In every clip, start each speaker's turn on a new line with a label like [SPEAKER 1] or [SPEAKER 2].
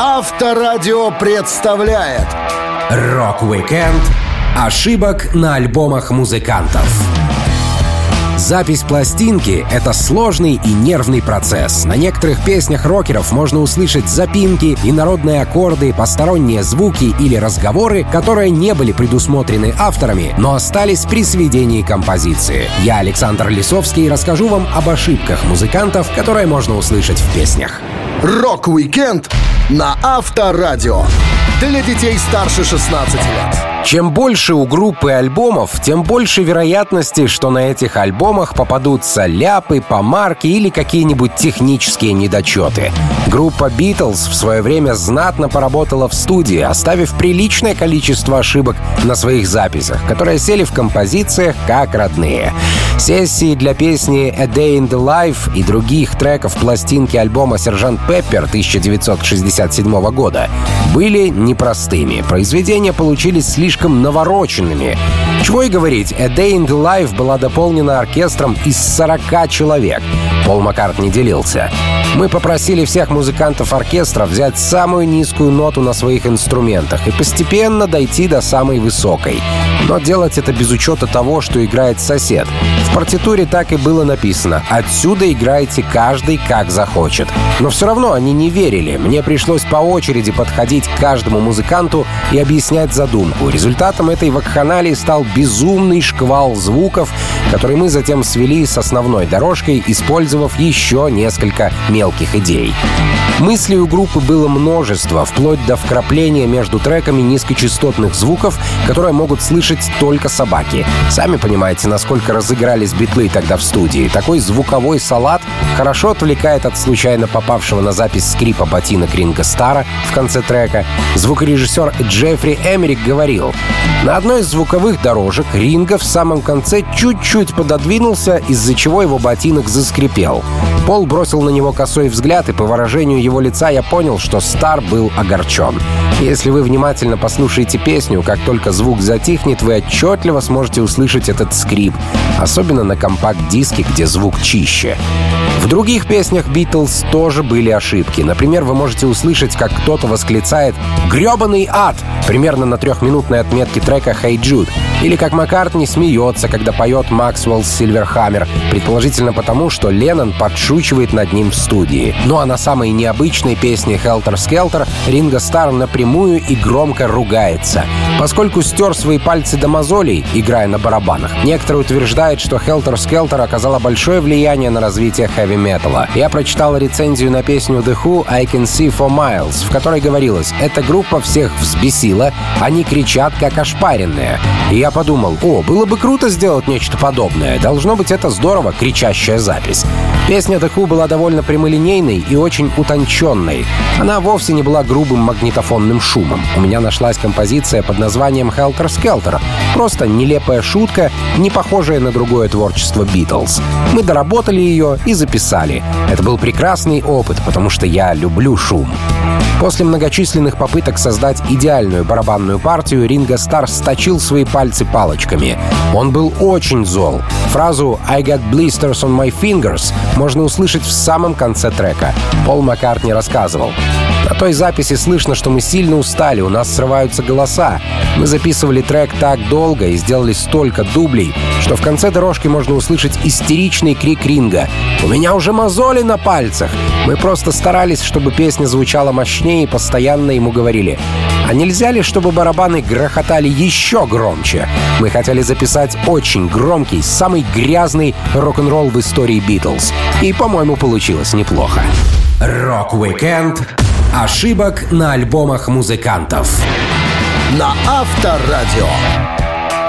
[SPEAKER 1] Авторадио представляет
[SPEAKER 2] Рок-викенд ошибок на альбомах музыкантов. Запись пластинки — это сложный и нервный процесс. На некоторых песнях рокеров можно услышать запинки, инородные аккорды, посторонние звуки или разговоры, которые не были предусмотрены авторами, но остались при сведении композиции. Я, Александр Лисовский, расскажу вам об ошибках музыкантов, которые можно услышать в песнях.
[SPEAKER 1] Рок-викенд на Авторадио. Для детей старше 16 лет.
[SPEAKER 2] Чем больше у группы альбомов, тем больше вероятности, что на этих альбомах попадутся ляпы, помарки или какие-нибудь технические недочеты. Группа Beatles в свое время знатно поработала в студии, оставив приличное количество ошибок на своих записях, которые сели в композициях как родные. Сессии для песни «A Day in the Life» и других треков пластинки альбома «Сержант Пеппер» 1967 года были непростыми. Произведения получились слишком навороченными. Чего и говорить, «A Day in the Life» была дополнена оркестром из 40 человек. Пол Маккартни делился. Мы попросили всех музыкантов оркестра взять самую низкую ноту на своих инструментах и постепенно дойти до самой высокой. Но делать это без учета того, что играет сосед. В партитуре так и было написано «Отсюда играйте каждый как захочет». Но все равно они не верили. Мне пришлось по очереди подходить к каждому музыканту и объяснять задумку. Результатом этой вакханалии стал безумный шквал звуков, который мы затем свели с основной дорожкой, использовав еще несколько мелких идей. Мыслей у группы было множество, вплоть до вкрапления между треками низкочастотных звуков, которые могут слышать только собаки. Сами понимаете, насколько разыгрались битлы тогда в студии. Такой звуковой салат хорошо отвлекает от случайно попавшего на запись скрипа ботинок Ринга Стара в конце трека. Звукорежиссер Джеффри Эмерик говорил, на одной из звуковых дорожек Ринга в самом конце чуть-чуть пододвинулся, из-за чего его ботинок заскрипел. Пол бросил на него косой взгляд, и по выражению его лица я понял, что Стар был огорчен. Если вы внимательно послушаете песню, как только звук затихнет, вы отчетливо сможете услышать этот скрип, особенно на компакт-диске, где звук чище. В других песнях Битлз тоже были ошибки. Например, вы можете услышать, как кто-то восклицает «Грёбаный ад!» примерно на трехминутной отметке трека «Hey Jude». Или как Маккартни смеется, когда поет Максвелл Сильверхаммер, предположительно потому, что Леннон подшучивает над ним в студии. Ну а на самой необычной песне «Helter Skelter» Ринго Стар напрямую и громко ругается. Поскольку стер свои пальцы до мозолей, играя на барабанах, некоторые утверждают, что Helter Skelter оказала большое влияние на развитие хэви-металла. Я прочитал рецензию на песню The Who «I Can See For Miles», в которой говорилось, эта группа всех взбесила, они кричат как ошпаренные. И я подумал, о, было бы круто сделать нечто подобное. Должно быть, это здорово, кричащая запись. Песня The Who была довольно прямолинейной и очень утонченной. Она вовсе не была грубым магнитофонным шумом. У меня нашлась композиция под названием Helter Skelter. Просто нелепая шутка, не похожая на другое творчество Битлз. Мы доработали ее и записали. Это был прекрасный опыт, потому что я люблю шум. После многочисленных попыток создать идеальную барабанную партию, Ринго Стар сточил свои пальцы палочками. Он был очень зол. Фразу «I got blisters on my fingers» можно услышать в самом конце трека. Пол Маккартни рассказывал. На той записи слышно, что мы сильно устали, у нас срываются голоса. Мы записывали трек так долго и сделали столько дублей, что в конце дорожки можно услышать истеричный крик Ринга. «У меня уже мозоли на пальцах!» Мы просто старались, чтобы песня звучала мощнее и постоянно ему говорили «А нельзя ли, чтобы барабаны грохотали еще громче?» Мы хотели записать очень громкий, самый грязный рок-н-ролл в истории Битлз. И, по-моему, получилось неплохо. Рок-викенд ошибок на альбомах музыкантов.
[SPEAKER 1] На Авторадио.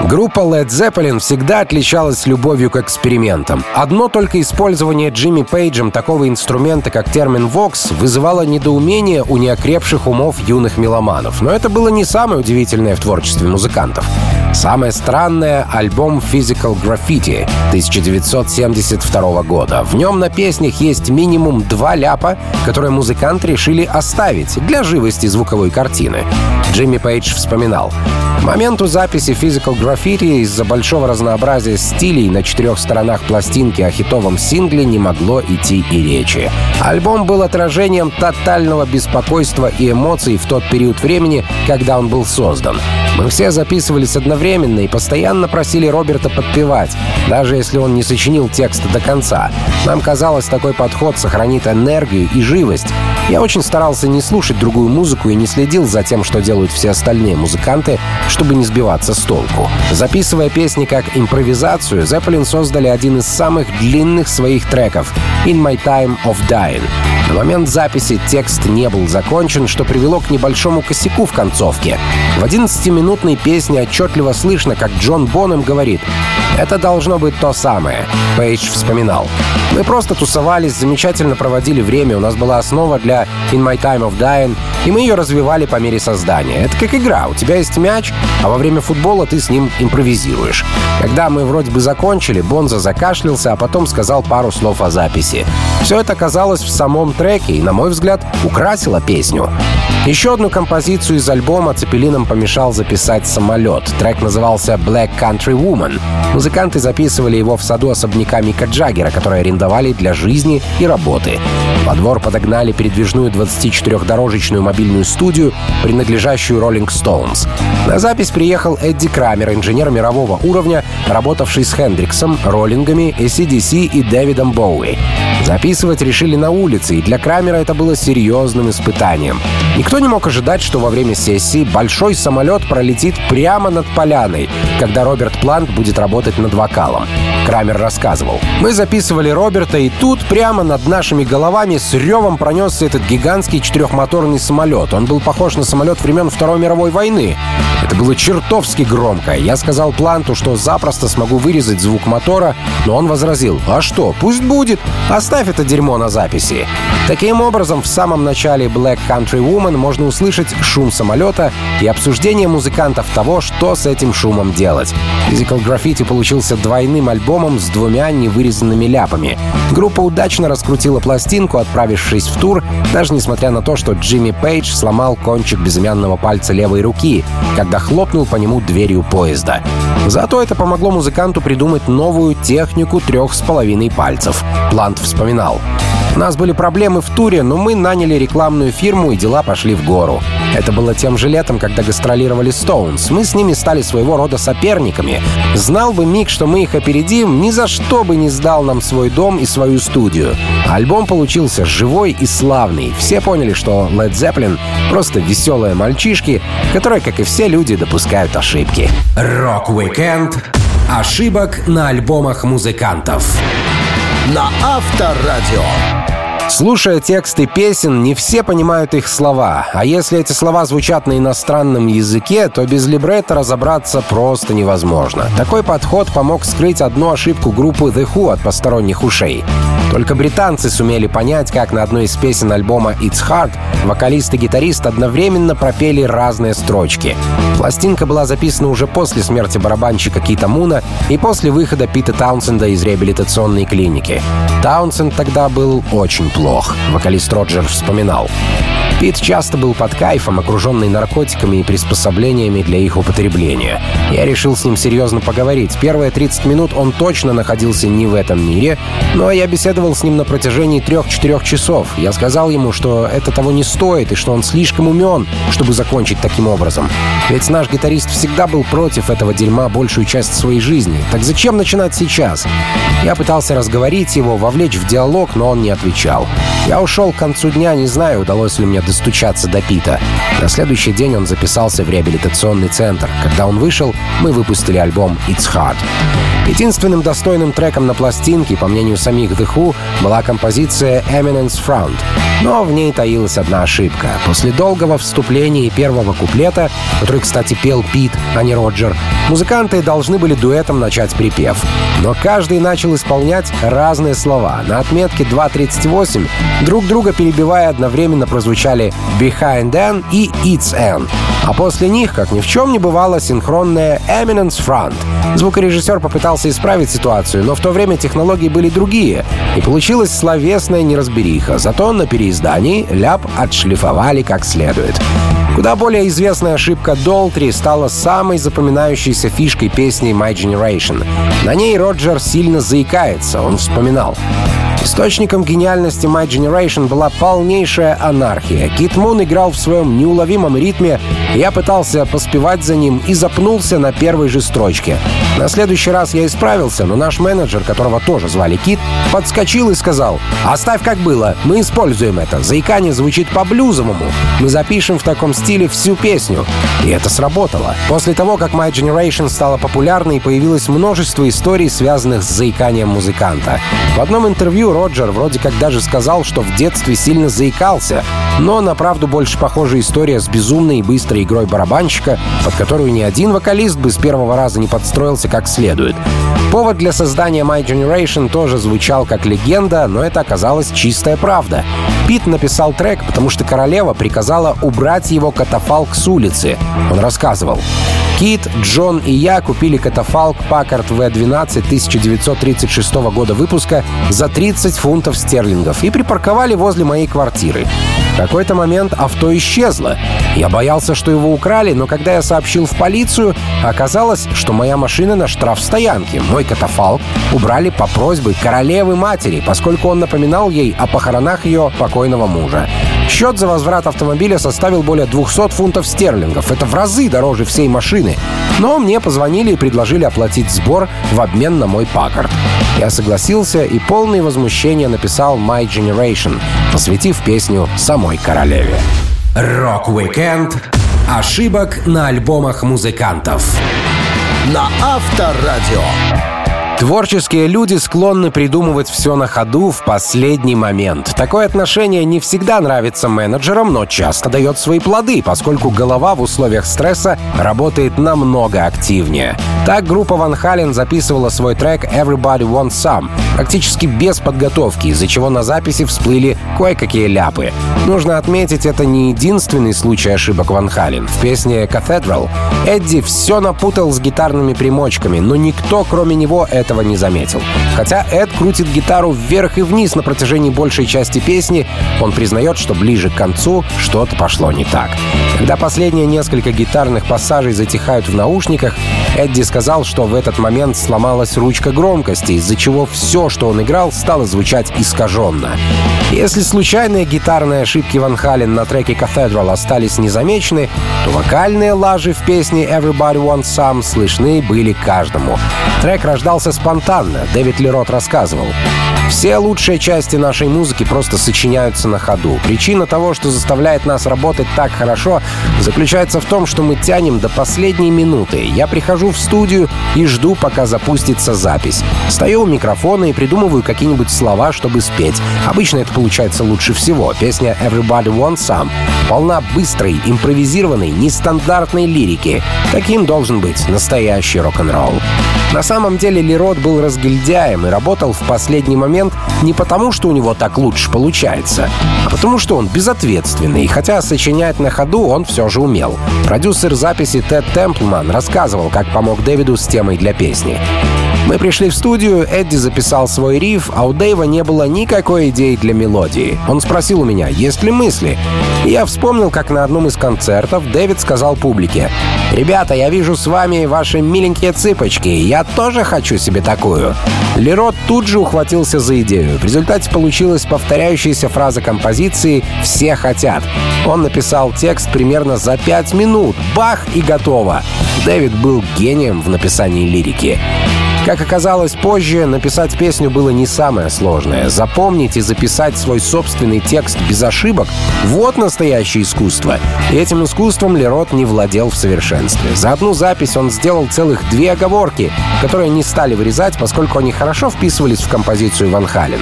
[SPEAKER 2] Группа Led Zeppelin всегда отличалась любовью к экспериментам. Одно только использование Джимми Пейджем такого инструмента, как терменвокс, вызывало недоумение у неокрепших умов юных меломанов. Но это было не самое удивительное в творчестве музыкантов. Самое странное — альбом Physical Graffiti 1972 года. В нем на песнях есть минимум два ляпа, которые музыканты решили оставить для живости звуковой картины. Джимми Пейдж вспоминал. К моменту записи Physical Graffiti из-за большого разнообразия стилей на четырех сторонах пластинки о хитовом сингле не могло идти и речи. Альбом был отражением тотального беспокойства и эмоций в тот период времени, когда он был создан. Мы все записывались одновременно и постоянно просили Роберта подпевать, даже если он не сочинил текст до конца. Нам казалось, такой подход сохранит энергию и живость. Я очень старался не слушать другую музыку и не следил за тем, что делают все остальные музыканты, чтобы не сбиваться с толку. Записывая песни как импровизацию, Zeppelin создали один из самых длинных своих треков «In My Time of Dying». На момент записи текст не был закончен, что привело к небольшому косяку в концовке. В 11-минутной песне отчетливо слышно, как Джон Бонем говорит «Это должно быть то самое», — Пейдж вспоминал. «Мы просто тусовались, замечательно проводили время, у нас была основа для «In My Time of Dying», и мы ее развивали по мере создания. Это как игра. У тебя есть мяч, а во время футбола ты с ним импровизируешь. Когда мы вроде бы закончили, Бонза закашлялся, а потом сказал пару слов о записи. Все это оказалось в самом треке и, на мой взгляд, украсило песню. Еще одну композицию из альбома Цепелином помешал записать «Самолет». Трек назывался «Black Country Woman». Музыканты записывали его в саду особняка Мика Джаггера, который арендовали для жизни и работы. Во двор подогнали передвижную 24-дорожечную мобильную студию, принадлежащую Rolling Stones. На запись приехал Эдди Крамер, инженер мирового уровня, работавший с Хендриксом, Роллингами, ACDC и Дэвидом Боуи. Записывать решили на улице, и для Крамера это было серьезным испытанием. Никто не мог ожидать, что во время сессии большой самолет пролетит прямо над поляной, когда Роберт Плант будет работать над вокалом. Крамер рассказывал. «Мы записывали Роберта, и тут прямо над нашими головами с ревом пронесся этот гигантский четырехмоторный самолет. Он был похож на самолет времен Второй мировой войны. Это было чертовски громко. Я сказал Планту, что запросто смогу вырезать звук мотора, но он возразил, а что, пусть будет, оставь это дерьмо на записи. Таким образом, в самом начале Black Country Woman можно услышать шум самолета и обсуждение музыкантов того, что с этим шумом делать. Physical Graffiti получился двойным альбомом с двумя невырезанными ляпами. Группа удачно раскрутила пластинку, отправившись в тур, даже несмотря на то, что Джимми Пейдж сломал кончик безымянного пальца левой руки, когда хлопнул по нему дверью поезда. Зато это помогло музыканту придумать новую технику трех с половиной пальцев. Плант вспоминал. У нас были проблемы в туре, но мы наняли рекламную фирму, и дела пошли в гору. Это было тем же летом, когда гастролировали Stones. Мы с ними стали своего рода соперниками. Знал бы Мик, что мы их опередим, ни за что бы не сдал нам свой дом и свою студию. Альбом получился живой и славный. Все поняли, что Led Zeppelin — просто веселые мальчишки, которые, как и все люди, допускают ошибки. Рок-викенд ошибок на альбомах музыкантов
[SPEAKER 1] на Авторадио.
[SPEAKER 2] Слушая тексты песен, не все понимают их слова, а если эти слова звучат на иностранном языке, то без либретто разобраться просто невозможно. Такой подход помог скрыть одну ошибку группы The Who от посторонних ушей. Только британцы сумели понять, как на одной из песен альбома «It's Hard» вокалист и гитарист одновременно пропели разные строчки. Пластинка была записана уже после смерти барабанщика Кита Муна и после выхода Пита Таунсенда из реабилитационной клиники. Таунсенд тогда был очень плох, вокалист Роджер вспоминал. Пит часто был под кайфом, окруженный наркотиками и приспособлениями для их употребления. Я решил с ним серьезно поговорить. Первые 30 минут он точно находился не в этом мире, но я беседовал с ним на протяжении 3-4 часов. Я сказал ему, что это того не стоит и что он слишком умен, чтобы закончить таким образом. Ведь наш гитарист всегда был против этого дерьма большую часть своей жизни. Так зачем начинать сейчас? Я пытался разговорить его, вовлечь в диалог, но он не отвечал. Я ушел к концу дня, не знаю, удалось ли мне достучаться до Пита. На следующий день он записался в реабилитационный центр. Когда он вышел, мы выпустили альбом «It's Hard». Единственным достойным треком на пластинке, по мнению самих The Who, была композиция «Eminence Front». Но в ней таилась одна ошибка. После долгого вступления и первого куплета, который, кстати, пел Пит, а не Роджер, музыканты должны были дуэтом начать припев. Но каждый начал исполнять разные слова. На отметке 2.38 друг друга перебивая одновременно прозвучали «Behind N» и «It's N». А после них, как ни в чем не бывало, синхронная Eminence Front. Звукорежиссер попытался исправить ситуацию, но в то время технологии были другие, и получилась словесная неразбериха. Зато на переиздании ляп отшлифовали как следует. Куда более известная ошибка Долтри стала самой запоминающейся фишкой песни My Generation. На ней Роджер сильно заикается, он вспоминал. Источником гениальности My Generation была полнейшая анархия. Кит Мун играл в своем неуловимом ритме, я пытался поспевать за ним и запнулся на первой же строчке. На следующий раз я исправился, но наш менеджер, которого тоже звали Кит, подскочил и сказал «Оставь как было, мы используем это. Заикание звучит по-блюзовому. Мы запишем в таком стиле всю песню». И это сработало. После того, как My Generation стала популярной, появилось множество историй, связанных с заиканием музыканта. В одном интервью Роджер вроде как даже сказал, что в детстве сильно заикался, но на правду больше похожа история с безумной и быстрой игрой барабанщика, под которую ни один вокалист бы с первого раза не подстроился как следует. Повод для создания My Generation тоже звучал как легенда, но это оказалась чистая правда. Пит написал трек, потому что королева приказала убрать его катафалк с улицы. Он рассказывал. Кит, Джон и я купили катафалк Packard V12 1936 года выпуска за 30 фунтов стерлингов и припарковали возле моей квартиры. Какой-то момент авто исчезло. Я боялся, что его украли, но когда я сообщил в полицию, оказалось, что моя машина на штрафстоянке. Мой катафалк убрали по просьбе королевы матери, поскольку он напоминал ей о похоронах ее покойного мужа. Счет за возврат автомобиля составил более 200 фунтов стерлингов. Это в разы дороже всей машины. Но мне позвонили и предложили оплатить сбор в обмен на мой Паккард. Я согласился и полный возмущения написал «My Generation», посвятив песню самой королеве. Рок-викенд ошибок на альбомах музыкантов.
[SPEAKER 1] На Авторадио.
[SPEAKER 2] Творческие люди склонны придумывать все на ходу в последний момент. Такое отношение не всегда нравится менеджерам, но часто дает свои плоды, поскольку голова в условиях стресса работает намного активнее. Так группа Ван Хален записывала свой трек «Everybody Wants Some» практически без подготовки, из-за чего на записи всплыли кое-какие ляпы. Нужно отметить, это не единственный случай ошибок Ван Хален. В песне «Cathedral» Эдди все напутал с гитарными примочками, но никто, кроме него, это этого не заметил. Хотя Эд крутит гитару вверх и вниз на протяжении большей части песни, он признает, что ближе к концу что-то пошло не так. Когда последние несколько гитарных пассажей затихают в наушниках, Эдди сказал, что в этот момент сломалась ручка громкости, из-за чего все, что он играл, стало звучать искаженно. Если случайные гитарные ошибки Ван Хален на треке Cathedral остались незамечены, то вокальные лажи в песне Everybody Wants Some слышны были каждому. Трек рождался спонтанно, Дэвид Лерот рассказывал. Все лучшие части нашей музыки просто сочиняются на ходу. Причина того, что заставляет нас работать так хорошо, заключается в том, что мы тянем до последней минуты. Я прихожу в студию и жду, пока запустится запись. Стою у микрофона и придумываю какие-нибудь слова, чтобы спеть. Обычно это получается лучше всего. Песня «Everybody Wants Some» полна быстрой, импровизированной, нестандартной лирики. Таким должен быть настоящий рок-н-ролл. На самом деле Лерот был разгильдяем и работал в последний момент не потому, что у него так лучше получается, а потому что он безответственный, хотя сочинять на ходу он все же умел. Продюсер записи Тед Темплман рассказывал, как помог Дэвиду с темой для песни. Мы пришли в студию, Эдди записал свой риф, а у Дэйва не было никакой идеи для мелодии. Он спросил у меня, есть ли мысли. И я вспомнил, как на одном из концертов Дэвид сказал публике, «Ребята, я вижу с вами ваши миленькие цыпочки, я тоже хочу себе такую». Лерот тут же ухватился за идею. В результате получилась повторяющаяся фраза композиции «Все хотят». Он написал текст примерно за пять минут. Бах и готово. Дэвид был гением в написании лирики. Как оказалось позже, написать песню было не самое сложное. Запомнить и записать свой собственный текст без ошибок — вот настоящее искусство. И этим искусством Лерот не владел в совершенстве. За одну запись он сделал целых две оговорки, которые не стали вырезать, поскольку они хорошо вписывались в композицию Ван Хален.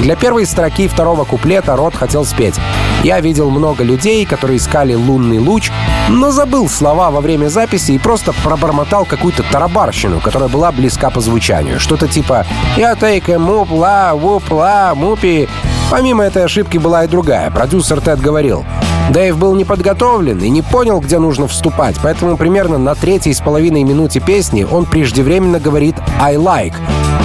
[SPEAKER 2] Для первой строки второго куплета Рот хотел спеть «Я видел много людей, которые искали лунный луч, но забыл слова во время записи и просто пробормотал какую-то тарабарщину, которая была близка по звучанию. Что-то типа «Я take муп, ла, вуп, ла, мупи». Помимо этой ошибки была и другая. Продюсер Тед говорил Дэйв был не подготовлен и не понял, где нужно вступать, поэтому примерно на третьей с половиной минуте песни он преждевременно говорит «I like»,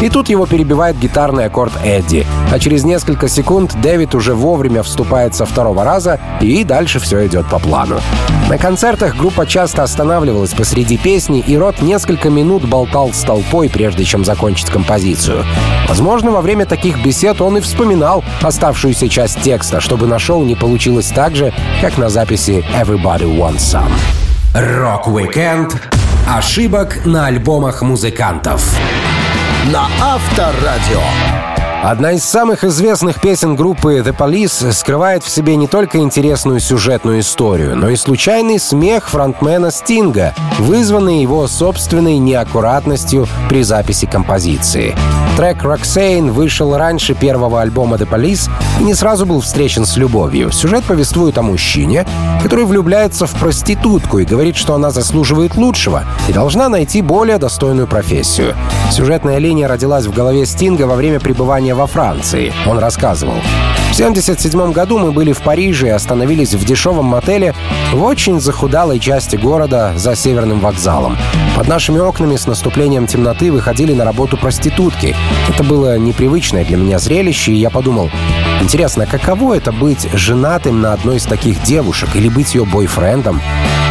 [SPEAKER 2] и тут его перебивает гитарный аккорд Эдди. А через несколько секунд Дэвид уже вовремя вступает со второго раза, и дальше все идет по плану. На концертах группа часто останавливалась посреди песни, и Рот несколько минут болтал с толпой, прежде чем закончить композицию. Возможно, во время таких бесед он и вспоминал оставшуюся часть текста, чтобы на шоу не получилось так же, как на записи «Everybody Wants Some».
[SPEAKER 1] Рок-викенд ошибок на альбомах музыкантов на Авторадио.
[SPEAKER 2] Одна из самых известных песен группы The Police скрывает в себе не только интересную сюжетную историю, но и случайный смех фронтмена Стинга, вызванный его собственной неаккуратностью при записи композиции. Трек «Roxane» вышел раньше первого альбома The Police и не сразу был встречен с любовью. Сюжет повествует о мужчине, который влюбляется в проститутку и говорит, что она заслуживает лучшего и должна найти более достойную профессию. Сюжетная линия родилась в голове Стинга во время пребывания во Франции. Он рассказывал. В 1977 году мы были в Париже и остановились в дешевом мотеле в очень захудалой части города за Северным вокзалом. Под нашими окнами с наступлением темноты выходили на работу проститутки. Это было непривычное для меня зрелище, и я подумал, интересно, каково это быть женатым на одной из таких девушек или быть ее бойфрендом?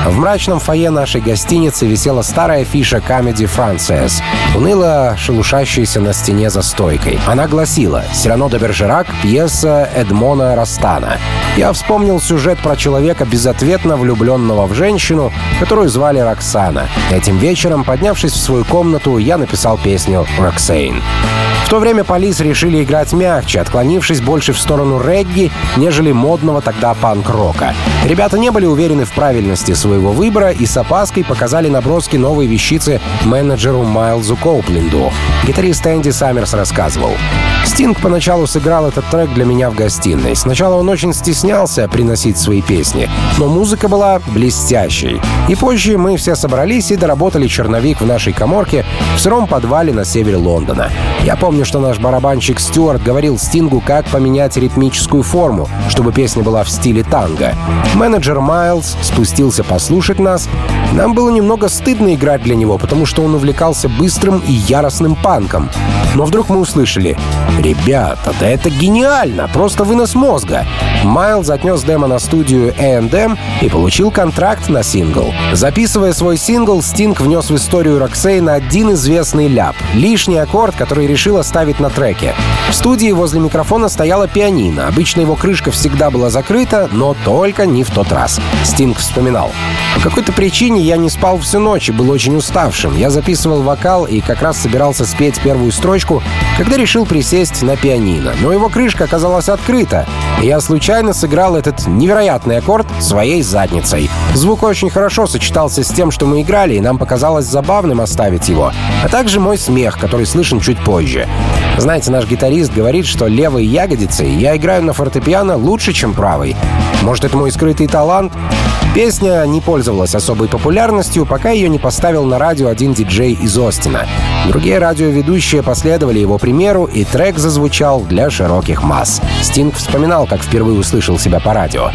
[SPEAKER 2] В мрачном фойе нашей гостиницы висела старая фиша Comedy Frances, уныло шелушащаяся на стене за стойкой. Она гласила «Сирано де Бержерак, пьеса Эдмона Растана». Я вспомнил сюжет про человека, безответно влюбленного в женщину, которую звали Роксана. Этим вечером, поднявшись в свою комнату, я написал песню «Роксейн». В то время полис решили играть мягче, отклонившись больше в сторону регги, нежели модного тогда панк-рока. Ребята не были уверены в правильности своего выбора и с опаской показали наброски новой вещицы менеджеру Майлзу Коупленду. Гитарист Энди Саммерс рассказывал. Стинг поначалу сыграл этот трек для меня в гостиной. Сначала он очень стеснялся приносить свои песни, но музыка была блестящей. И позже мы все собрались и доработали черновик в нашей коморке в сыром подвале на севере Лондона. Я помню, что наш барабанщик Стюарт говорил Стингу, как поменять ритмическую форму, чтобы песня была в стиле танго. Менеджер Майлз спустился послушать нас. Нам было немного стыдно играть для него, потому что он увлекался быстрым и яростным панком. Но вдруг мы услышали «Ребята, да это гениально! Просто вынос мозга!» Майлз отнес демо на студию A&M и получил контракт на сингл. Записывая свой сингл, Стинг внес в историю Роксейна один известный ляп — лишний аккорд, который решил оставить на треке. В студии возле микрофона стояла пианино. Обычно его крышка всегда была закрыта, но только не в тот раз. Стинг вспоминал. По какой-то причине я не спал всю ночь и был очень уставшим. Я записывал вокал и как раз собирался спеть первую строчку, когда решил присесть на пианино. Но его крышка оказалась открыта, и я случайно сыграл этот невероятный аккорд своей задницей. Звук очень хорошо сочетался с тем, что мы играли, и нам показалось забавным оставить его, а также мой смех, который слышен чуть позже. Знаете, наш гитарист говорит, что левой ягодицей я играю на фортепиано лучше, чем правой. Может, это мой скрытый талант? Песня не пользовалась особой популярностью, пока ее не поставил на радио один диджей из Остина. Другие радиоведущие последовали его примеру, и трек зазвучал для широких масс. Стинг вспоминал, как впервые услышал себя по радио.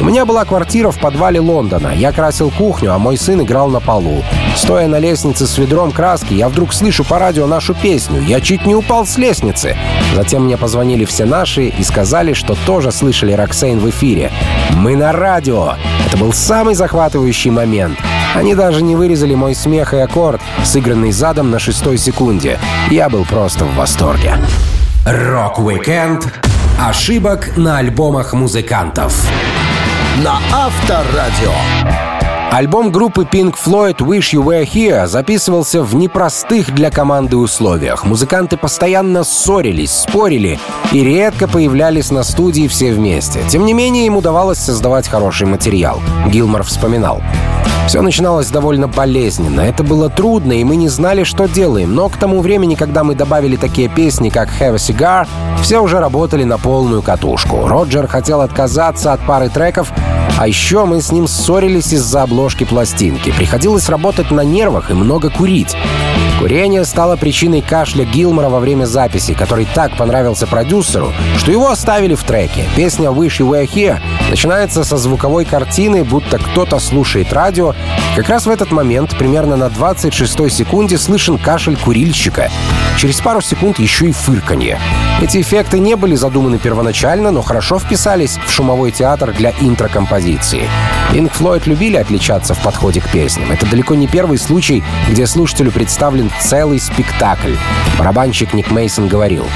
[SPEAKER 2] У меня была квартира в подвале Лондона. Я красил кухню, а мой сын играл на полу. Стоя на лестнице с ведром краски, я вдруг слышу по радио нашу песню. Я чуть не упал с лестницы. Затем мне позвонили все наши и сказали, что тоже слышали Роксейн в эфире. Мы на радио. Это был самый захватывающий момент. Они даже не вырезали мой смех и аккорд, сыгранный задом на шестой секунде. Я был просто в восторге.
[SPEAKER 1] Рок-викенд ошибок на альбомах музыкантов на Авторадио.
[SPEAKER 2] Альбом группы Pink Floyd «Wish You Were Here» записывался в непростых для команды условиях. Музыканты постоянно ссорились, спорили и редко появлялись на студии все вместе. Тем не менее, им удавалось создавать хороший материал. Гилмор вспоминал. Все начиналось довольно болезненно. Это было трудно, и мы не знали, что делаем. Но к тому времени, когда мы добавили такие песни, как «Have a Cigar», все уже работали на полную катушку. Роджер хотел отказаться от пары треков, а еще мы с ним ссорились из-за обложки пластинки. Приходилось работать на нервах и много курить. Курение стало причиной кашля Гилмора во время записи, который так понравился продюсеру, что его оставили в треке. Песня «Wish You Were Here» начинается со звуковой картины, будто кто-то слушает радио. Как раз в этот момент, примерно на 26 секунде, слышен кашель курильщика. Через пару секунд еще и фырканье. Эти эффекты не были задуманы первоначально, но хорошо вписались в шумовой театр для интрокомпозиции. Pink Floyd любили отличаться в подходе к песням. Это далеко не первый случай, где слушателю представлен целый спектакль. Барабанщик Ник Мейсон говорил.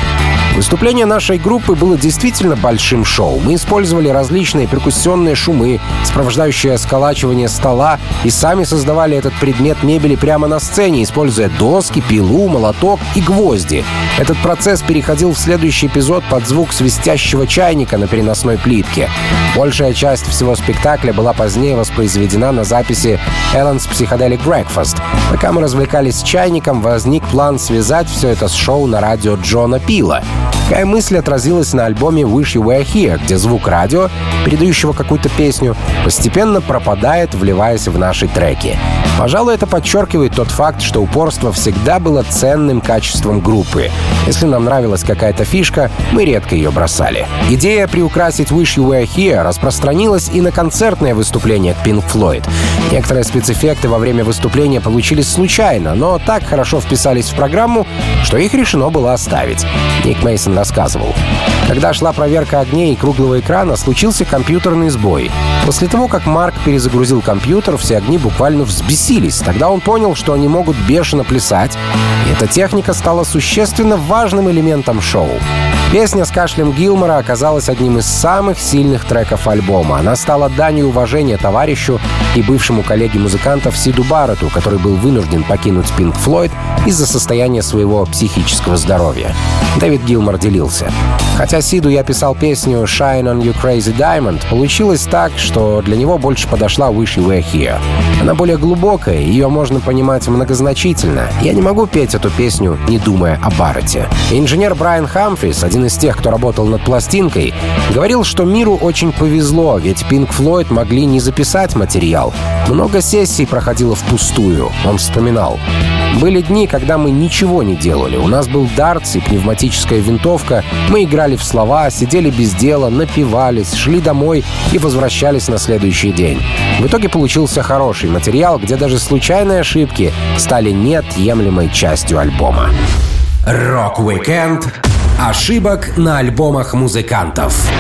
[SPEAKER 2] Выступление нашей группы было действительно большим шоу. Мы использовали различные перкуссионные шумы, сопровождающие сколачивание стола, и сами создавали этот предмет мебели прямо на сцене, используя доски, пилу, молоток и гвозди. Этот процесс переходил в следующий эпизод под звук свистящего чайника на переносной плитке. Большая часть всего спектакля была позднее воспроизведена на записи Ellen's Psychedelic Breakfast. Пока мы развлекались с чайником, возник план связать все это с шоу на радио Джона Пила. Такая мысль отразилась на альбоме Wish You Were Here, где звук радио, передающего какую-то песню, постепенно пропадает, вливаясь в наши треки. Пожалуй, это подчеркивает тот факт, что упорство всегда было ценным качеством группы. Если нам нравилась какая-то фишка, мы редко ее бросали. Идея приукрасить Wish You Were Here распространилась и на концертное выступление Pink Floyd. Некоторые спецэффекты во время выступления получились случайно, но так хорошо вписались в программу, что их решено было оставить. Ник Мейсон рассказывал. Когда шла проверка огней и круглого экрана, случился компьютерный сбой. После того, как Марк перезагрузил компьютер, все огни буквально взбесились. Тогда он понял, что они могут бешено плясать, и эта техника стала существенно важным элементом шоу. Песня с кашлем Гилмора оказалась одним из самых сильных треков альбома. Она стала данью уважения товарищу и бывшему коллеге музыкантов Сиду Барретту, который был вынужден покинуть Pink Floyd из-за состояния своего психического здоровья. Дэвид Гилмор делился. Хотя Сиду я писал песню «Shine on You Crazy Diamond», получилось так, что для него больше подошла «Wish You Were Here». Она более глубокая, ее можно понимать многозначительно. Я не могу петь эту песню, не думая о Барретте. Инженер Брайан Хамфрис, один из тех, кто работал над пластинкой, говорил, что миру очень повезло, ведь Pink Floyd могли не записать материал. Много сессий проходило впустую, он вспоминал. Были дни, когда мы ничего не делали. У нас был дартс и пневматическая винтовка. Мы играли в слова, сидели без дела, напивались, шли домой и возвращались на следующий день. В итоге получился хороший материал, где даже случайные ошибки стали неотъемлемой частью альбома.
[SPEAKER 1] Рок-викенд ошибок на альбомах музыкантов.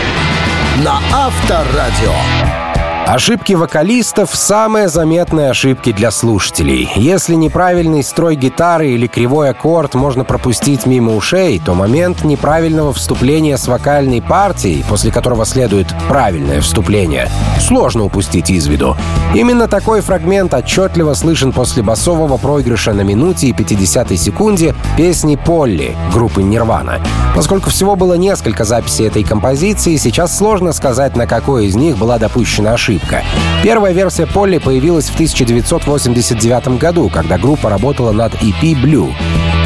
[SPEAKER 1] На Авторадио.
[SPEAKER 2] Ошибки вокалистов — самые заметные ошибки для слушателей. Если неправильный строй гитары или кривой аккорд можно пропустить мимо ушей, то момент неправильного вступления с вокальной партией, после которого следует правильное вступление, сложно упустить из виду. Именно такой фрагмент отчетливо слышен после басового проигрыша на минуте и 50 секунде песни «Полли» группы «Нирвана». Поскольку всего было несколько записей этой композиции, сейчас сложно сказать, на какой из них была допущена ошибка ошибка. Первая версия Полли появилась в 1989 году, когда группа работала над EP Blue.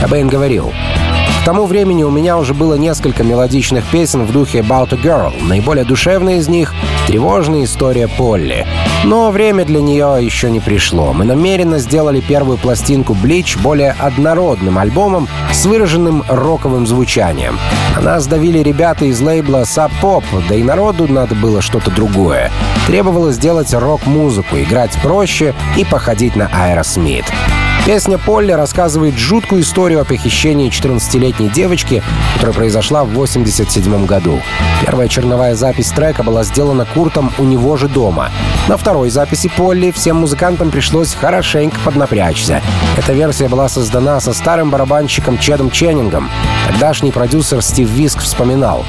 [SPEAKER 2] Кобейн говорил, тому времени у меня уже было несколько мелодичных песен в духе About a Girl. Наиболее душевная из них — тревожная история Полли. Но время для нее еще не пришло. Мы намеренно сделали первую пластинку Bleach более однородным альбомом с выраженным роковым звучанием. На нас давили ребята из лейбла Sub Pop, да и народу надо было что-то другое. Требовалось сделать рок-музыку, играть проще и походить на Aerosmith. Песня Полли рассказывает жуткую историю о похищении 14-летней девочки, которая произошла в 1987 году. Первая черновая запись трека была сделана Куртом у него же дома. На второй записи Полли всем музыкантам пришлось хорошенько поднапрячься. Эта версия была создана со старым барабанщиком Чедом Ченнингом. Тогдашний продюсер Стив Виск вспоминал.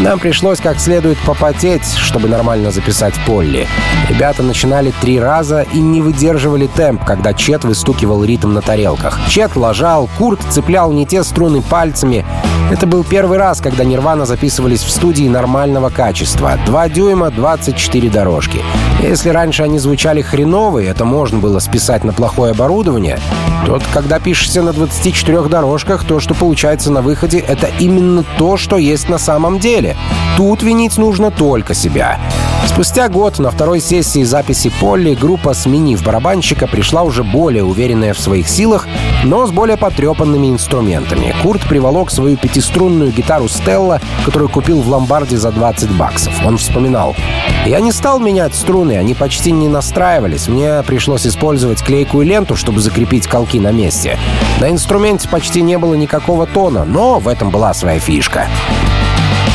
[SPEAKER 2] Нам пришлось как следует попотеть, чтобы нормально записать Полли. Ребята начинали три раза и не выдерживали темп, когда Чет выстукивал ритм на тарелках. Чет лажал, Курт цеплял не те струны пальцами. Это был первый раз, когда Нирвана записывались в студии нормального качества. 2 дюйма, 24 дорожки. Если раньше они звучали хреново, и это можно было списать на плохое оборудование, то когда пишешься на 24 дорожках, то, что получается на выходе, это именно то, что есть на самом деле. Тут винить нужно только себя. Спустя год на второй сессии записи Полли группа, сменив барабанщика, пришла уже более уверенная в своих силах, но с более потрепанными инструментами. Курт приволок свою пятиструнную гитару Стелла, которую купил в ломбарде за 20 баксов. Он вспоминал. «Я не стал менять струны, они почти не настраивались. Мне пришлось использовать клейкую ленту, чтобы закрепить колки на месте. На инструменте почти не было никакого тона, но в этом была своя фишка.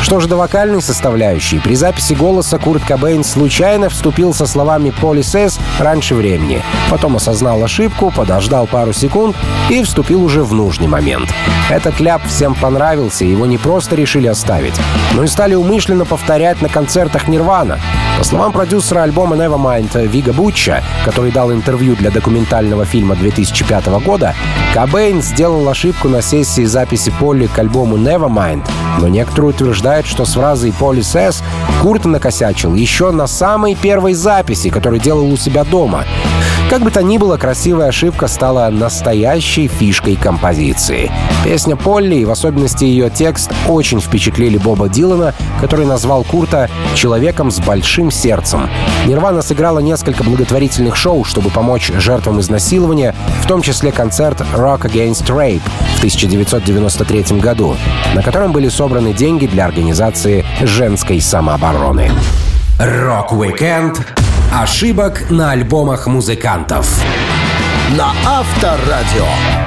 [SPEAKER 2] Что же до вокальной составляющей, при записи голоса Курт Кобейн случайно вступил со словами «Полисес» раньше времени. Потом осознал ошибку, подождал пару секунд и вступил уже в нужный момент. Этот ляп всем понравился, его не просто решили оставить, но и стали умышленно повторять на концертах Нирвана. По словам продюсера альбома Nevermind Вига Бутча, который дал интервью для документального фильма 2005 года, Кобейн сделал ошибку на сессии записи Полли к альбому Nevermind, но некоторые утверждают, что с фразой «Полис S» Курт накосячил еще на самой первой записи, которую делал у себя дома. Как бы то ни было, красивая ошибка стала настоящей фишкой композиции. Песня Polly и в особенности ее текст очень впечатлили Боба Дилана, который назвал Курта «человеком с большим сердцем». Нирвана сыграла несколько благотворительных шоу, чтобы помочь жертвам изнасилования, в том числе концерт «Rock Against Rape» в 1993 году, на котором были собраны деньги для организации женской самообороны.
[SPEAKER 1] Рок-викенд ошибок на альбомах музыкантов.
[SPEAKER 3] На Авторадио.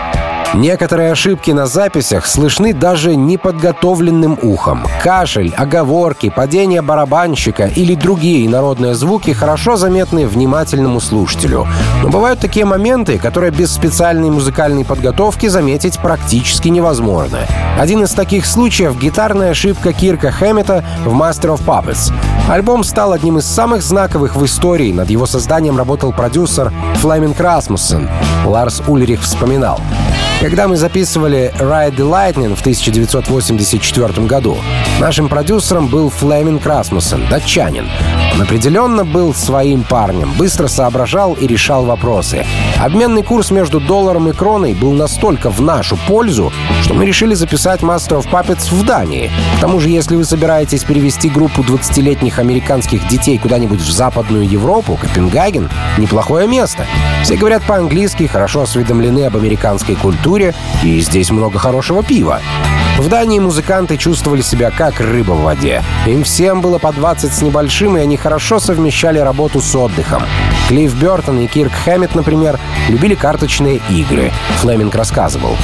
[SPEAKER 2] Некоторые ошибки на записях слышны даже неподготовленным ухом. Кашель, оговорки, падение барабанщика или другие народные звуки хорошо заметны внимательному слушателю. Но бывают такие моменты, которые без специальной музыкальной подготовки заметить практически невозможно. Один из таких случаев — гитарная ошибка Кирка Хэммета в Master of Puppets. Альбом стал одним из самых знаковых в истории. Над его созданием работал продюсер Флеминг Расмуссен. Ларс Ульрих вспоминал. Когда мы записывали Ride the Lightning в 1984 году, нашим продюсером был Флеминг Расмуссен, датчанин. Он определенно был своим парнем, быстро соображал и решал вопросы. Обменный курс между долларом и кроной был настолько в нашу пользу, что мы решили записать Master of Puppets в Дании. К тому же, если вы собираетесь перевести группу 20-летних американских детей куда-нибудь в Западную Европу, Копенгаген — неплохое место. Все говорят по-английски, хорошо осведомлены об американской культуре, и здесь много хорошего пива. В Дании музыканты чувствовали себя как рыба в воде. Им всем было по 20 с небольшим, и они хорошо совмещали работу с отдыхом. Клифф Бертон и Кирк Хэммет, например, любили карточные игры. Флеминг рассказывал.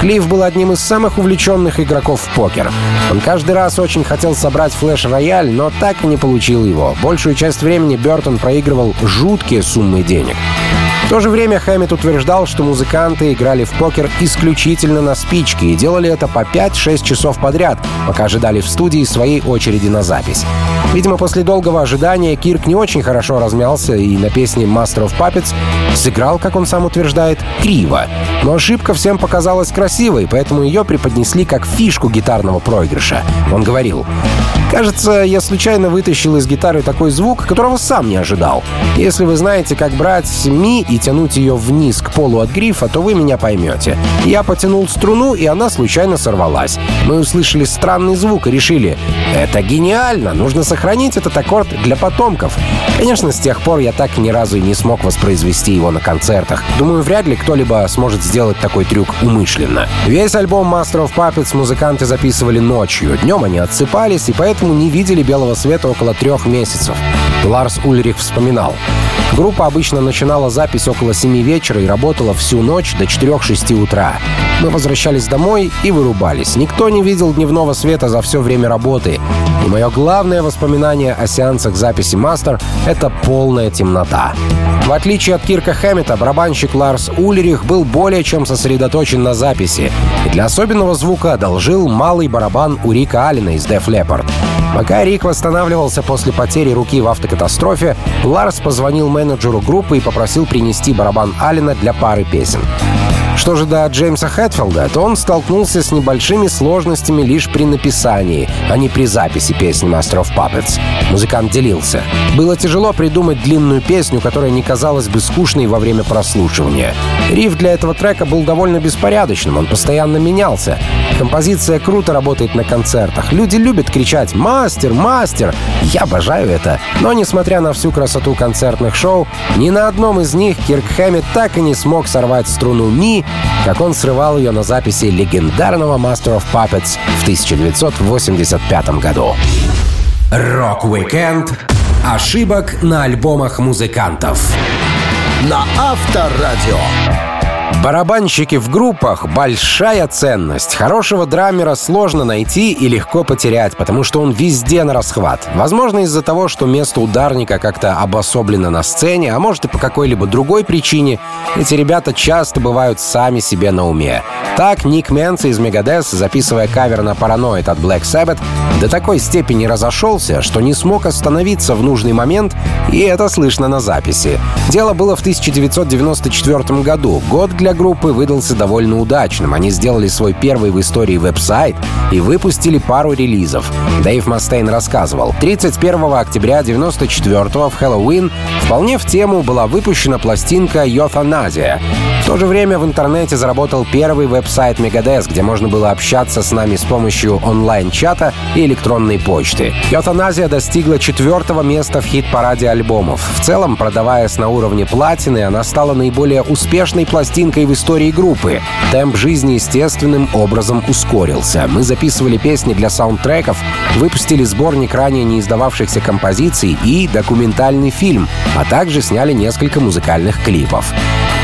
[SPEAKER 2] Клифф был одним из самых увлеченных игроков в покер. Он каждый раз очень хотел собрать флеш-рояль, но так и не получил его. Большую часть времени Бертон проигрывал жуткие суммы денег. То же время Хэммет утверждал, что музыканты играли в покер исключительно на спички и делали это по 5-6 часов подряд, пока ожидали в студии своей очереди на запись. Видимо, после долгого ожидания Кирк не очень хорошо размялся и на песне Master of Puppets сыграл, как он сам утверждает, криво. Но ошибка всем показалась красивой, поэтому ее преподнесли как фишку гитарного проигрыша. Он говорил, «Кажется, я случайно вытащил из гитары такой звук, которого сам не ожидал. Если вы знаете, как брать ми и тянуть ее вниз к полу от грифа, то вы меня поймете. Я потянул струну, и она случайно сорвалась. Мы услышали странный звук и решили, это гениально, нужно сохранить этот аккорд для потомков. Конечно, с тех пор я так ни разу и не смог воспроизвести его на концертах. Думаю, вряд ли кто-либо сможет сделать такой трюк умышленно. Весь альбом Master of Puppets музыканты записывали ночью. Днем они отсыпались и поэтому не видели белого света около трех месяцев. Ларс Ульрих вспоминал. Группа обычно начинала запись около 7 вечера и работала всю ночь до 4-6 утра. Мы возвращались домой и вырубались. Никто не видел дневного света за все время работы. И мое главное воспоминание о сеансах записи мастер — это полная темнота. В отличие от Кирка Хэммета, барабанщик Ларс Ульрих был более чем сосредоточен на записи и для особенного звука одолжил малый барабан у Рика Аллена из Def Leppard. Пока Рик восстанавливался после потери руки в автокатастрофе, Ларс позвонил менеджеру группы и попросил принести барабан Аллена для пары песен. Что же до Джеймса Хэтфилда, то он столкнулся с небольшими сложностями лишь при написании, а не при записи песни Master of Puppets. Музыкант делился. Было тяжело придумать длинную песню, которая не казалась бы скучной во время прослушивания. Риф для этого трека был довольно беспорядочным, он постоянно менялся. Композиция круто работает на концертах. Люди любят кричать «Master! Master!» Я обожаю это. Но, несмотря на всю красоту концертных шоу, ни на одном из них Кирк Хэммит так и не смог сорвать струну «Ми», как он срывал ее на записи легендарного Master of Puppets в 1985 году.
[SPEAKER 1] Рок-викенд ошибок на альбомах музыкантов.
[SPEAKER 3] На Авторадио.
[SPEAKER 2] Барабанщики в группах — большая ценность. Хорошего драмера сложно найти и легко потерять, потому что он везде на расхват. Возможно, из-за того, что место ударника как-то обособлено на сцене, а может и по какой-либо другой причине, эти ребята часто бывают сами себе на уме. Так Ник Менци из Мегадес, записывая кавер на «Параноид» от Black Sabbath, до такой степени разошелся, что не смог остановиться в нужный момент, и это слышно на записи. Дело было в 1994 году, год для группы выдался довольно удачным. Они сделали свой первый в истории веб-сайт и выпустили пару релизов. Дэйв Мастейн рассказывал, 31 октября 94 в Хэллоуин вполне в тему была выпущена пластинка «Йофаназия». То же время в интернете заработал первый веб-сайт Megadeth, где можно было общаться с нами с помощью онлайн-чата и электронной почты. «Йофаназия» достигла четвертого места в хит-параде альбомов. В целом, продаваясь на уровне платины, она стала наиболее успешной пластинкой в истории группы. Темп жизни естественным образом ускорился. Мы записывали песни для саундтреков, выпустили сборник ранее не издававшихся композиций и документальный фильм, а также сняли несколько музыкальных клипов.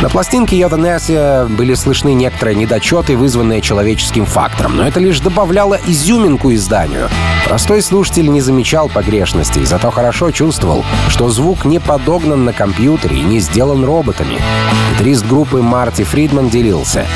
[SPEAKER 2] На пластинке Йода были слышны некоторые недочеты, вызванные человеческим фактором, но это лишь добавляло изюминку изданию. Простой слушатель не замечал погрешностей, зато хорошо чувствовал, что звук не подогнан на компьютере и не сделан роботами. Гитарист группы Марти Фридман делился.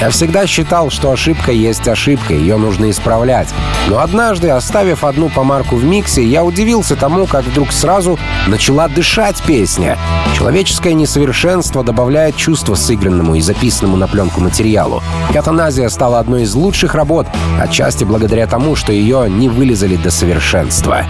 [SPEAKER 2] «Я всегда считал, что ошибка есть ошибка, ее нужно исправлять. Но однажды, оставив одну помарку в миксе, я удивился тому, как вдруг сразу начала дышать песня. Человеческое несовершенство добавляет чувство сыгранному и записанному на пленку материалу. «Катаназия» стала одной из лучших работ, отчасти благодаря тому, что ее не вылезали до совершенства.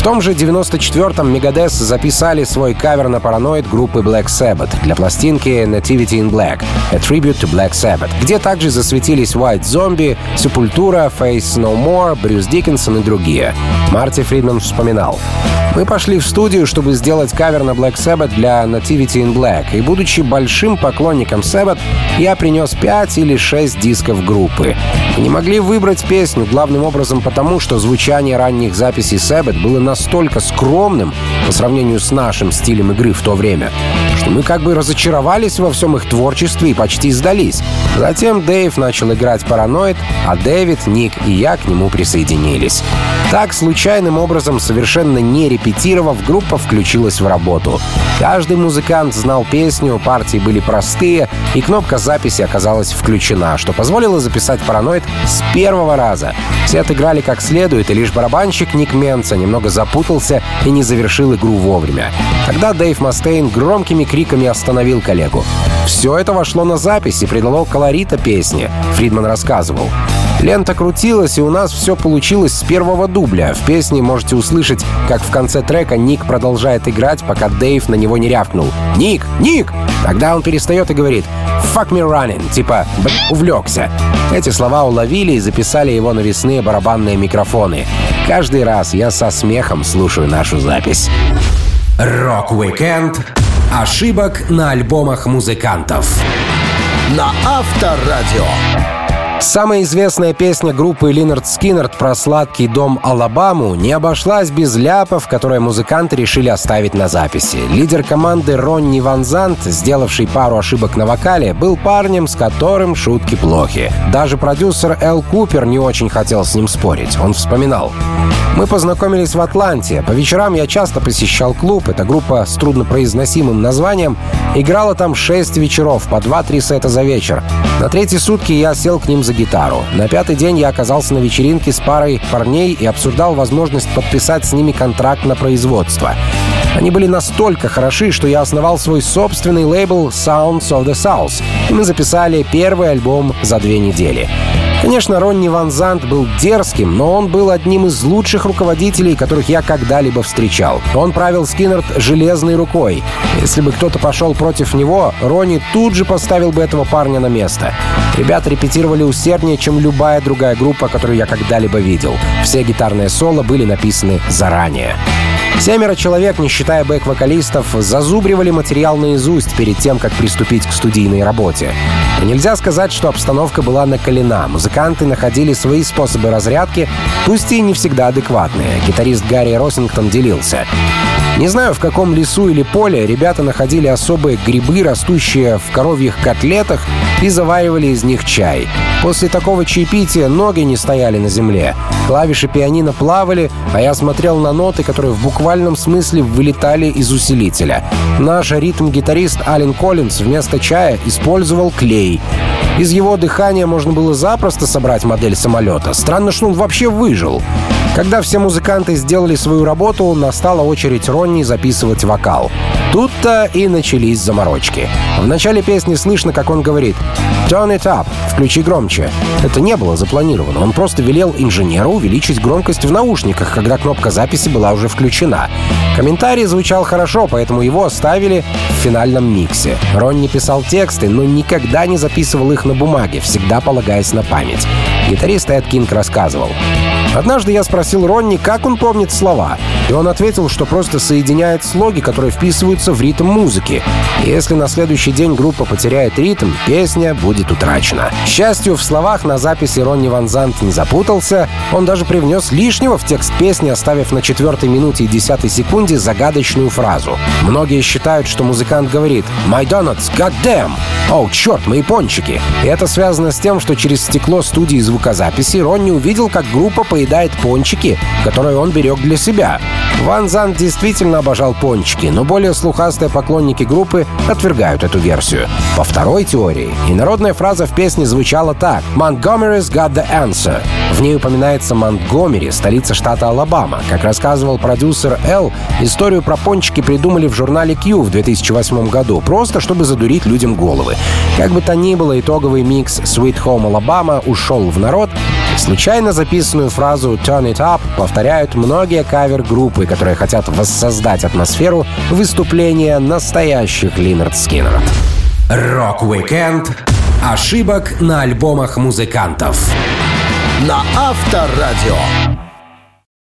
[SPEAKER 2] В том же 94-м Megadeth записали свой кавер на параноид группы Black Sabbath для пластинки Nativity in Black — A Tribute to Black Sabbath, где также засветились White Zombie, Sepultura, Face No More, Брюс Диккенсон и другие. Марти Фридман вспоминал. Мы пошли в студию, чтобы сделать кавер на Black Sabbath для Nativity in Black, и будучи большим поклонником Sabbath, я принес 5 или 6 дисков группы. Мы не могли выбрать песню главным образом потому, что звучание ранних записей Sabbath было настолько скромным по сравнению с нашим стилем игры в то время, что мы как бы разочаровались во всем их творчестве и почти сдались. Затем Дэйв начал играть параноид, а Дэвид, Ник и я к нему присоединились. Так, случайным образом, совершенно не репетировав, группа включилась в работу. Каждый музыкант знал песню, партии были простые, и кнопка записи оказалась включена, что позволило записать «Параноид» с первого раза. Все отыграли как следует, и лишь барабанщик Ник Менца немного запутался и не завершил игру вовремя. Тогда Дэйв Мастейн громкими криками остановил коллегу. Все это вошло на запись и придало колорита песне, Фридман рассказывал. Лента крутилась, и у нас все получилось с первого дубля. В песне можете услышать, как в конце трека Ник продолжает играть, пока Дэйв на него не рявкнул. «Ник! Ник!» Тогда он перестает и говорит «Fuck me running», типа «Б***, увлекся». Эти слова уловили и записали его навесные барабанные микрофоны. Каждый раз я со смехом слушаю нашу запись.
[SPEAKER 1] Рок-викенд ошибок на альбомах музыкантов.
[SPEAKER 3] На Авторадио.
[SPEAKER 2] Самая известная песня группы Lynyrd Skynyrd про сладкий дом Алабаму не обошлась без ляпов, которые музыканты решили оставить на записи. Лидер команды Ронни Ван Зант, сделавший пару ошибок на вокале, был парнем, с которым шутки плохи. Даже продюсер Эл Купер не очень хотел с ним спорить. Он вспоминал. Мы познакомились в Атланте. По вечерам я часто посещал клуб. Эта группа с труднопроизносимым названием играла там шесть вечеров, по два-три сета за вечер. На третьи сутки я сел к ним за гитару. На пятый день я оказался на вечеринке с парой парней и обсуждал возможность подписать с ними контракт на производство. Они были настолько хороши, что я основал свой собственный лейбл Sounds of the South, и мы записали первый альбом за две недели. Конечно, Ронни Ван Зант был дерзким, но он был одним из лучших руководителей, которых я когда-либо встречал. Он правил Скиннерт железной рукой. Если бы кто-то пошел против него, Ронни тут же поставил бы этого парня на место. Ребята репетировали усерднее, чем любая другая группа, которую я когда-либо видел. Все гитарные соло были написаны заранее. Семеро человек, не считая бэк-вокалистов, зазубривали материал наизусть перед тем, как приступить к студийной работе. Нельзя сказать, что обстановка была накалена. Музыканты находили свои способы разрядки, пусть и не всегда адекватные. Гитарист Гарри Росингтон делился. Не знаю, в каком лесу или поле ребята находили особые грибы, растущие в коровьих котлетах, и заваривали из них чай. После такого чаепития ноги не стояли на земле. Клавиши пианино плавали, а я смотрел на ноты, которые в буквальном смысле вылетали из усилителя. Наш ритм-гитарист Ален Коллинз вместо чая использовал клей. Из его дыхания можно было запросто собрать модель самолета. Странно, что он вообще выжил. Когда все музыканты сделали свою работу, настала очередь Ронни записывать вокал. Тут-то и начались заморочки. В начале песни слышно, как он говорит «Turn it up», «Включи громче». Это не было запланировано. Он просто велел инженеру увеличить громкость в наушниках, когда кнопка записи была уже включена. Комментарий звучал хорошо, поэтому его оставили в финальном миксе. Ронни писал тексты, но никогда не записывал их на бумаге, всегда полагаясь на память. Гитарист Эд Кинг рассказывал. Однажды я спросил Ронни, как он помнит слова, и он ответил, что просто соединяет слоги, которые вписываются в ритм музыки. И если на следующий день группа потеряет ритм, песня будет утрачена. К счастью, в словах на записи Ронни Ван Зант не запутался, он даже привнес лишнего в текст песни, оставив на четвертой минуте и десятой секунде загадочную фразу. Многие считают, что музыкант говорит «My donuts, god damn!» «О, черт, мои пончики!» И это связано с тем, что через стекло студии звукозаписи Ронни увидел, как группа поедает пончики, которые он берег для себя. Ван Зант действительно обожал пончики, но более слухастые поклонники группы отвергают эту версию. По второй теории, инородная фраза в песне звучала так «Montgomery's got the answer». В ней упоминается Монтгомери, столица штата Алабама. Как рассказывал продюсер Эл, историю про пончики придумали в журнале Q в 2008 году, просто чтобы задурить людям головы. Как бы то ни было, итоговый микс Sweet Home Alabama ушел в народ, Случайно записанную фразу «Turn it up» повторяют многие кавер-группы, которые хотят воссоздать атмосферу выступления настоящих Lynyrd Skynyrd ов.
[SPEAKER 1] Рок-викенд ошибок на альбомах музыкантов
[SPEAKER 3] на Авторадио.